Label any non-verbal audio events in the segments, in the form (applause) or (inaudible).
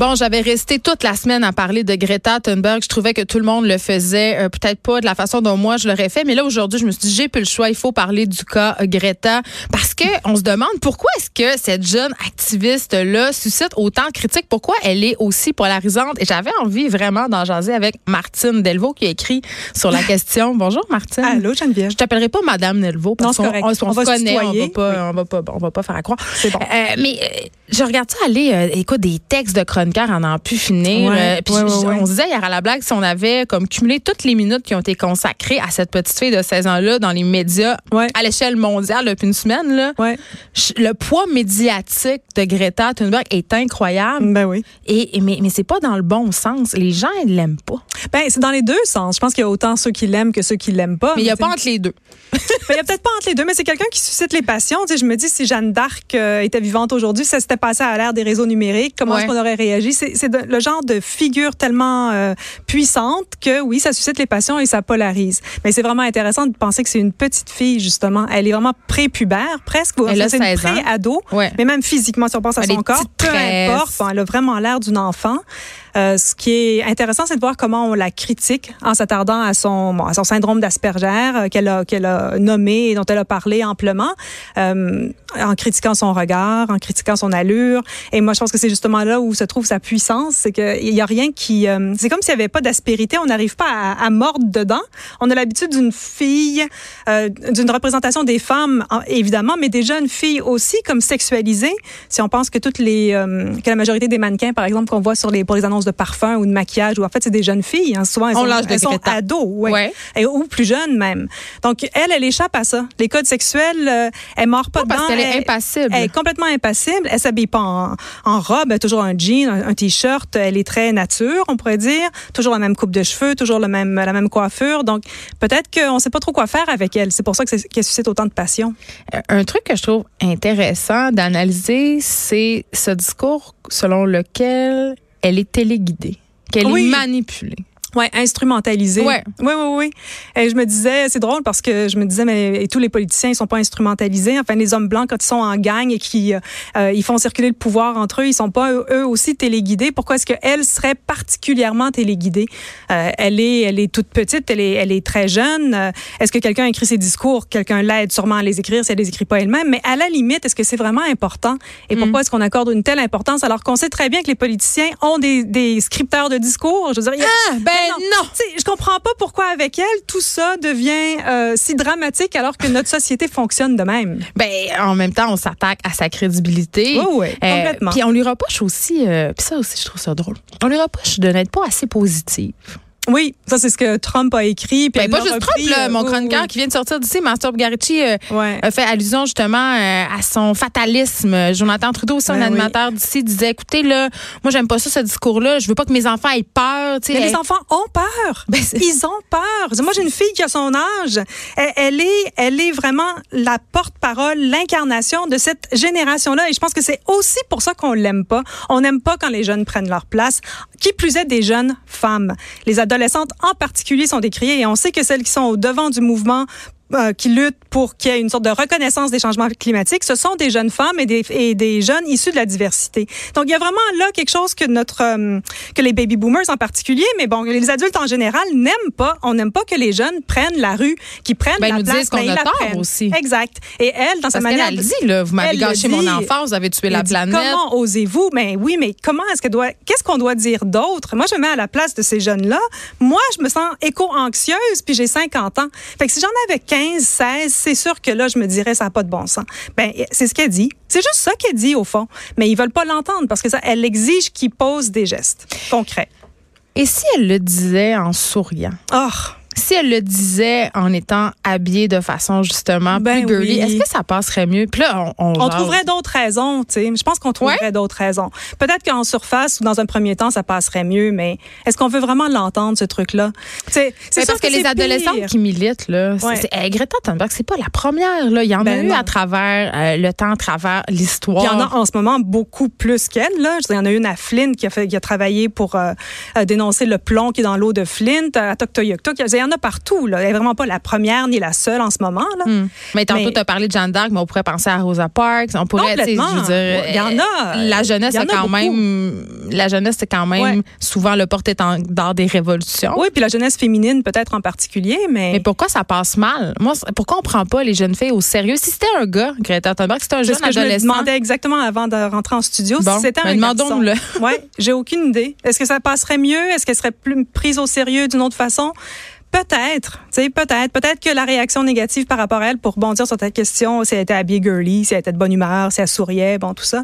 Bon, j'avais resté toute la semaine à parler de Greta Thunberg. Je trouvais que tout le monde le faisait, euh, peut-être pas de la façon dont moi je l'aurais fait, mais là aujourd'hui, je me suis dit j'ai plus le choix, il faut parler du cas euh, Greta parce que on se demande pourquoi est-ce que cette jeune activiste là suscite autant de critiques, pourquoi elle est aussi polarisante? Et j'avais envie vraiment d'en jaser avec Martine Delvaux qui a écrit sur la question. (laughs) Bonjour Martine. Allô Geneviève. Je t'appellerai pas madame Delvaux parce qu'on on, on On se va se connaît, on va pas on va pas on va pas faire à croire. C'est bon. Euh, mais euh, je regarde ça aller, écoute, des textes de chroniqueurs en plus finir. Ouais, Euh, puis ouais, je- ouais, ouais. on se disait hier à la blague si on avait comme cumulé toutes les minutes qui ont été consacrées à cette petite fille de 16 ans-là dans les médias à l'échelle mondiale depuis une semaine, là, le poids médiatique de Greta Thunberg est incroyable. Ben oui. Et, et- mais, mais c'est pas dans le bon sens. Les gens, ils l'aiment pas. Ben c'est dans les deux sens. Je pense qu'il y a autant ceux qui l'aiment que ceux qui l'aiment pas. Mais il y a pas entre les deux. (laughs) Ben, il y a peut-être pas entre les deux, mais c'est quelqu'un qui suscite les passions. Tu sais, je me dis, si Jeanne d'Arc euh, était vivante aujourd'hui, ça s'était passé à l'ère des réseaux numériques, comment est-ce qu'on aurait réagi? C'est le genre de figure tellement euh, puissante que, oui, ça suscite les passions et ça polarise. Mais c'est vraiment intéressant de penser que c'est une petite fille, justement. Elle est vraiment prépubère, presque. C'est une 16 ans. pré-ado. Ouais. Mais même physiquement, si on pense à Elle son corps, peu importe, elle a vraiment l'air d'une enfant. Euh, ce qui est intéressant, c'est de voir comment on la critique en s'attardant à son, bon, à son syndrome d'Asperger euh, qu'elle a, qu'elle a nommé et dont elle a parlé amplement, euh, en critiquant son regard, en critiquant son allure. Et moi, je pense que c'est justement là où se trouve sa puissance, c'est qu'il y a rien qui, euh, c'est comme s'il n'y avait pas d'aspérité, on n'arrive pas à, à mordre dedans. On a l'habitude d'une fille, euh, d'une représentation des femmes, en- évidemment, mais des jeunes filles aussi comme sexualisées. Si on pense que toutes les, euh, que la majorité des mannequins, par exemple, qu'on voit sur les, pour les annonces de parfum ou de maquillage, ou en fait, c'est des jeunes filles. hein. souvent, elles On sont, de elles sont ados, ouais. Ouais. Et, ou plus jeunes même. Donc, elle, elle échappe à ça. Les codes sexuels, euh, elle mord pas parce dedans. qu'elle est impassible. Elle est complètement impassible. Elle s'habille pas en, en robe, toujours un jean, un, un t-shirt. Elle est très nature, on pourrait dire. Toujours la même coupe de cheveux, toujours le même, la même coiffure. Donc, peut-être qu'on sait pas trop quoi faire avec elle. C'est pour ça qu'elle suscite autant de passion. Un truc que je trouve intéressant d'analyser, c'est ce discours selon lequel elle est téléguidée, qu'elle Oui. est manipulée. Ouais, instrumentalisée. Ouais. Oui, oui, oui. Et je me disais, c'est drôle parce que je me disais, mais et tous les politiciens, ils sont pas instrumentalisés. Enfin, les hommes blancs, quand ils sont en gang et qui euh, ils font circuler le pouvoir entre eux, ils sont pas eux, aussi téléguidés. Pourquoi est-ce qu'elle serait particulièrement téléguidée? Euh, elle est, elle est toute petite, elle est, elle est très jeune. Euh, est-ce que quelqu'un écrit ses discours? Quelqu'un l'aide sûrement à les écrire si elle les écrit pas elle-même. Mais à la limite, est-ce que c'est vraiment important? Et pourquoi est-ce qu'on accorde une telle importance alors qu'on sait très bien que les politiciens ont des, des scripteurs de discours? Je veux dire, Ah, ben non! sais, je comprends pas pourquoi avec elle tout ça devient euh, si dramatique alors que notre société fonctionne de même. Ben, en même temps, on s'attaque à sa crédibilité. Oui, oui, Euh, complètement. Puis on lui reproche aussi, euh, puis ça aussi, je trouve ça drôle. On lui reproche de n'être pas assez positive. Oui, ça c'est ce que Trump a écrit. Puis Ben, pas juste repris, Trump, là, euh, mon chroniqueur oui. qui vient de sortir d'ici, Master Bugarici, euh, Ouais. a fait allusion justement euh, à son fatalisme. Jonathan Trudeau, aussi, un Ben oui. animateur d'ici, disait, écoutez, là, moi, j'aime pas ça, ce discours-là. Je veux pas que mes enfants aient peur. Mais les Elle- enfants ont peur. (laughs) Ben, Ils ont peur. Moi, j'ai une fille qui a son âge. Elle, elle est, elle est vraiment la porte-parole, l'incarnation de cette génération-là. Et je pense que c'est aussi pour ça qu'on l'aime pas. On n'aime pas quand les jeunes prennent leur place. Qui plus est des jeunes femmes. Les adolescentes en particulier sont décriées et on sait que celles qui sont au devant du mouvement euh, qui luttent pour qu'il y ait une sorte de reconnaissance des changements climatiques, ce sont des jeunes femmes et des, et des jeunes issus de la diversité. Donc, il y a vraiment là quelque chose que notre euh, que les baby boomers en particulier, mais bon, les adultes en général n'aiment pas. On n'aime pas que les jeunes prennent la rue, qui prennent Ben, la nous place, disent qu'on ils a la tort prennent. aussi. Exact. Et elle, dans sa manière, elle dit, là, vous m'avez gâché mon dit. enfance, vous avez tué la dit, planète. Comment osez-vous? Mais oui, mais comment est-ce que doit Qu'est-ce qu'on doit dire d'autre? Moi, je me mets à la place de ces jeunes-là. Moi, je me sens éco-anxieuse, puis j'ai 50 ans. Fait que si j'en avais 15, 16, c'est sûr que là, je me dirais ça n'a pas de bon sens. Ben, c'est ce qu'elle dit. C'est juste ça qu'elle dit au fond. Mais ils veulent pas l'entendre parce que ça, elle exige qu'ils posent des gestes concrets. Et si elle le disait en souriant? Oh, Si elle le disait en étant habillée de façon justement Ben plus girly, oui. est-ce que ça passerait mieux? Puis là, on, on, trouverait d'autres raisons, tu sais. Je pense qu'on trouverait d'autres raisons. Peut-être qu'en surface ou dans un premier temps, ça passerait mieux, mais est-ce qu'on veut vraiment l'entendre, ce truc-là? C'est Mais sûr parce que, les pire. qui militent, là, c'est- Ouais. c'est- eh, Greta Thunberg, c'est pas la première. Là. Il y en a Ben eu non. à travers euh, le temps, à travers l'histoire. Il y en a en ce moment beaucoup plus qu'elle. Là. Il y en a une à Flint qui a, fait, qui a travaillé pour euh, euh, dénoncer le plomb qui est dans l'eau de Flint, à Toktoyaktuk. Il y en en a partout. Là. Elle n'est vraiment pas la première ni la seule en ce moment. Là. Hmm. Mais tantôt, tu as parlé de Jeanne d'Arc, mais on pourrait penser à Rosa Parks. On pourrait, je veux dire, Il y en a. La jeunesse, c'est a quand beaucoup. même, la jeunesse, c'est quand même Ouais. souvent le porte-étendard des révolutions. Oui, puis la jeunesse féminine peut-être en particulier, mais, Mais pourquoi ça passe mal? Moi, pourquoi on prend pas les jeunes filles au sérieux? Si c'était un gars, Greta Thunberg, si c'était un jeune ce que je me adolescent. demandais exactement avant de rentrer en studio. Bon, si c'était ben un demandons-le. Ouais, j'ai aucune idée. Est-ce que ça passerait mieux? Est-ce qu'elle serait plus prise au sérieux d'une autre façon? Peut-être, tu sais, peut-être. Peut-être que la réaction négative par rapport à elle, pour rebondir sur ta question, si elle était habillée girly, si elle était de bonne humeur, si elle souriait, bon, tout ça.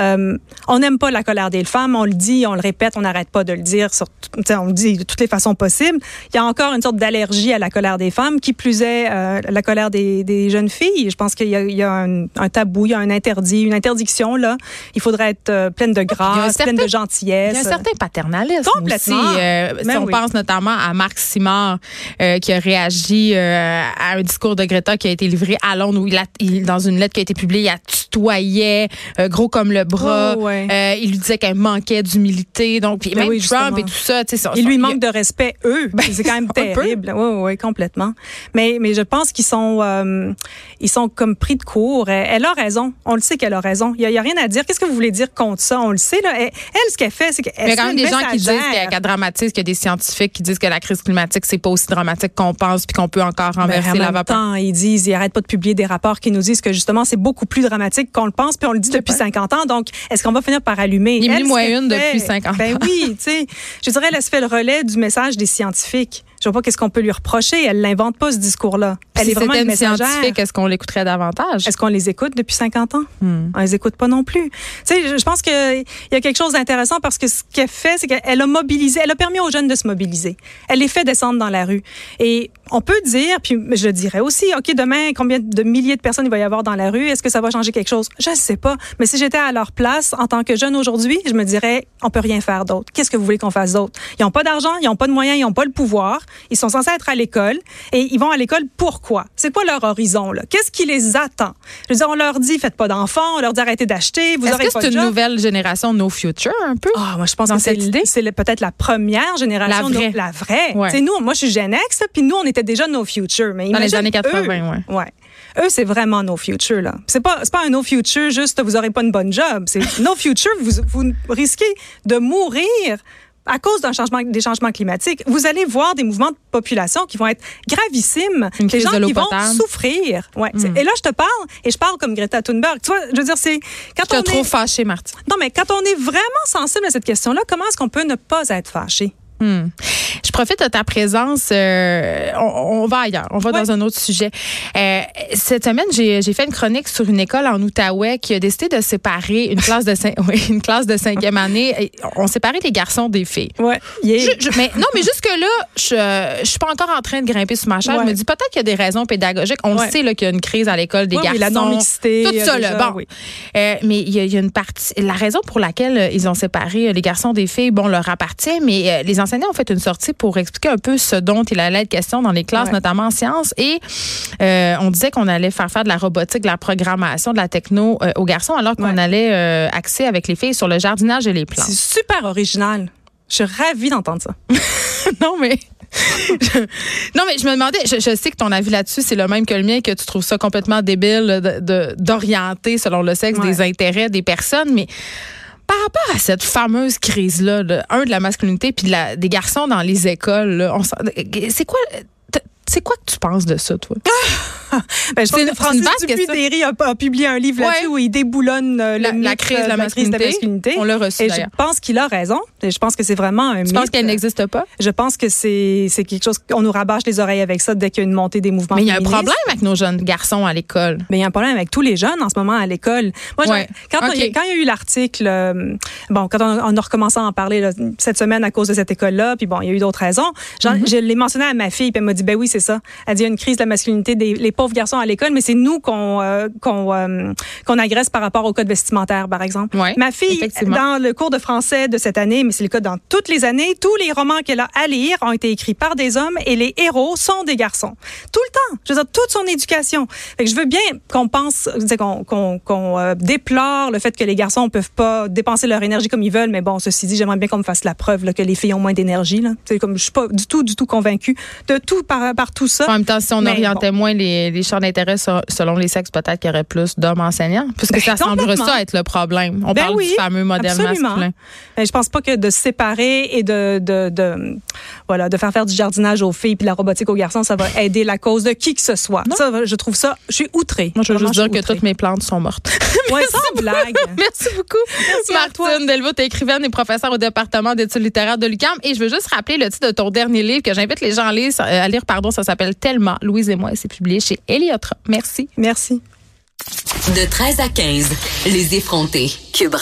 Euh, on n'aime pas la colère des femmes, on le dit, on le répète, on n'arrête pas de le dire, sur, on le dit de toutes les façons possibles. Il y a encore une sorte d'allergie à la colère des femmes, qui plus est euh, la colère des, des jeunes filles. Je pense qu'il y a, il y a un, un tabou, il y a un interdit, une interdiction, là. Il faudrait être euh, pleine de grâce, pleine certain- de gentillesse. Il y a un certain paternalisme Complètement. aussi. Euh, si Ben on oui. pense notamment à Marc Simard, euh, qui a réagi euh, à un discours de Greta qui a été livré à Londres, où il a, il- dans une lettre qui a été publiée, il a tutoyait, euh, gros comme le bras. Oh, ouais. Il lui disait qu'elle manquait d'humilité. Donc, puis Ben même oui, Trump et tout ça, Il lui a- manque de respect, eux. c'est quand même (laughs) terrible. Oui, oui, complètement. Mais, mais je pense qu'ils sont, ils sont comme pris de court. Elle, elle a raison. On le sait qu'elle a raison. Il n'y a, il y a rien à dire. Qu'est-ce que vous voulez dire contre ça? On le sait. Là. Elle, elle, ce qu'elle fait, c'est qu'elle Il y a quand même des gens qui disent qu'elle dramatise, qu'il y a des scientifiques qui disent que la crise climatique, c'est pas aussi dramatique qu'on pense, puis qu'on peut encore Ben, renverser en la même vapeur. temps, ils disent, ils arrêtent pas de publier des rapports qui nous disent que justement, c'est beaucoup plus dramatique qu'on le pense, puis on le dit depuis 50 ans. Donc, est-ce qu'on va finir par allumer? Il y a une depuis 50 Ben ans. oui, tu sais. Je dirais, elle se fait le relais du message des scientifiques. Je vois pas qu'est-ce qu'on peut lui reprocher. Elle l'invente pas, ce discours-là. Elle si est vraiment une messagère. scientifique, est-ce qu'on l'écouterait davantage? Est-ce qu'on les écoute depuis 50 ans? Hmm. On les écoute pas non plus. Tu sais, je je pense qu'il y a quelque chose d'intéressant parce que ce qu'elle fait, c'est qu'elle a mobilisé, elle a permis aux jeunes de se mobiliser. Elle les fait descendre dans la rue. Et on peut dire, puis je dirais aussi, OK, demain, combien de milliers de personnes il va y avoir dans la rue? Est-ce que ça va changer quelque chose? Je ne sais pas. Mais si j'étais à leur place en tant que jeune aujourd'hui, je me dirais, on peut rien faire d'autre. Qu'est-ce que vous voulez qu'on fasse d'autre? Ils n'ont pas d'argent, ils n'ont pas de moyens, ils n'ont pas le pouvoir. Ils sont censés être à l'école et ils vont à l'école pourquoi? C'est quoi leur horizon, là? Qu'est-ce qui les attend? Je veux dire, on leur dit, faites pas d'enfants, on leur dit arrêtez d'acheter, vous Est-ce aurez que pas c'est de une job. nouvelle génération No Future, un peu? Ah, moi, je pense Dans que c'est cette idée? c'est le- peut-être la première génération. La vraie. no- la vraie. Ouais. Nous, moi, je suis Gen X, puis nous, on était déjà No Future. Mais Dans les années 80, eux. ouais. Ouais. Eux, c'est vraiment No Future, là. C'est pas, pas un No Future juste, vous aurez pas une bonne job. C'est (laughs) No Future, vous, vous risquez de mourir à cause d'un changement, des changements climatiques. Vous allez voir des mouvements de population qui vont être gravissimes. Une des gens qui vont. Hmm. souffrir. Ouais. c'est- Et là, je te parle, et je parle comme Greta Thunberg. Tu vois, je veux dire, c'est, quand Je on te est- trouve fâchée, Martine. non, mais quand on est vraiment sensible à cette question-là, comment est-ce qu'on peut ne pas être fâché? Hmm. Je profite de ta présence. euh, on, on va ailleurs. On va dans un autre sujet. Euh, cette semaine, j'ai fait une chronique sur une école en Outaouais qui a décidé de séparer une classe de, cin- (laughs) oui, une classe de cinquième année. On séparait les garçons des filles. Ouais. Je- je- mais non, mais jusque-là, je, je suis pas encore en train de grimper sur ma chaise. Ouais. Je me dis peut-être qu'il y a des raisons pédagogiques. On Ouais. le sait qu'il y a une crise à l'école des Oui, garçons. oui, la non-mixité, Tout ça, là. Bon. Euh, mais il y, a- il y a une partie. La raison pour laquelle ils ont séparé les garçons des filles, bon, leur appartient, mais les enseignants ont fait une sortie pour expliquer un peu ce dont il allait être question dans les classes, Ouais. notamment en sciences. Et euh, on disait qu'on allait faire faire de la robotique, de la programmation, de la techno euh, aux garçons, alors qu'on Ouais. allait euh, axer avec les filles sur le jardinage et les plantes. C'est super original. Je suis ravie d'entendre ça. (laughs) non, mais. (laughs) non, mais je me demandais, je, je sais que ton avis là-dessus, c'est le même que le mien, que tu trouves ça complètement débile de- de- d'orienter selon le sexe Ouais. des intérêts des personnes, mais par rapport à cette fameuse crise-là, de, un, de la masculinité, puis de la- des garçons dans les écoles, là, on s'en- c'est quoi. C'est quoi que tu penses de ça, toi? (laughs) Ben, je pense que Francis Dupuis-Derry a, a publié un livre là-dessus où il déboulonne euh, La, le la mythe, crise de euh, la crise de la masculinité. On l'a reçu, Et je pense qu'il a raison. Je pense que c'est vraiment un Tu mythe. penses qu'elle n'existe pas? Je pense que c'est quelque chose qu'on nous rabâche les oreilles avec ça dès qu'il y a une montée des mouvements Mais il y a un problème avec nos jeunes garçons à l'école. Mais il y a un problème avec tous les jeunes en ce moment à l'école. Moi, Ouais. quand, il y a- quand il y a eu l'article, euh, bon, quand on, on a recommencé à en parler là, cette semaine à cause de cette école-là, puis bon, il y a eu d'autres raisons. Mm-hmm. Je l'ai mentionné à ma fille, puis elle m'a dit, ben oui, c'est ça. Elle dit il y a une crise de la masculinité des les pauvres garçons à l'école, mais c'est nous qu'on euh, qu'on euh, qu'on agresse par rapport au code vestimentaire, par exemple. Ouais, Ma fille, dans le cours de français de cette année, mais c'est le cas dans toutes les années, tous les romans qu'elle a à lire ont été écrits par des hommes et les héros sont des garçons. Tout le temps. Je veux dire, toute son éducation. Fait que je veux bien qu'on pense, qu'on euh, déplore le fait que les garçons ne peuvent pas dépenser leur énergie comme ils veulent, mais bon, ceci dit, j'aimerais bien qu'on me fasse la preuve là, que les filles ont moins d'énergie. C'est comme je suis pas du tout, du tout convaincue de tout par, par tout ça. En même temps, si on Mais orientait moins les, les champs d'intérêt selon les sexes, peut-être qu'il y aurait plus d'hommes enseignants. Puisque Ben, ça semble ça être le problème. On Ben parle oui, du fameux modèle absolument. masculin. Ben, je pense pas que de se séparer et de, de, de, voilà, de faire faire du jardinage aux filles puis de la robotique aux garçons, ça va aider la cause de qui que ce soit. Ça, je trouve ça, je suis outrée. Moi, je veux Vraiment, juste dire que outrée. toutes mes plantes sont mortes. (laughs) Ouais, sans blague. (laughs) Merci beaucoup. toi. Martine Delvaux, t'es écrivaine et professeure au département d'études littéraires de l'UQAM. Et je veux juste rappeler le titre de ton dernier livre que j'invite les gens à lire. À lire pardon, ça s'appelle Tellement, Louise et moi. et C'est publié chez Eliotra. Merci. Merci. De 13 à 15, les effrontés. Cube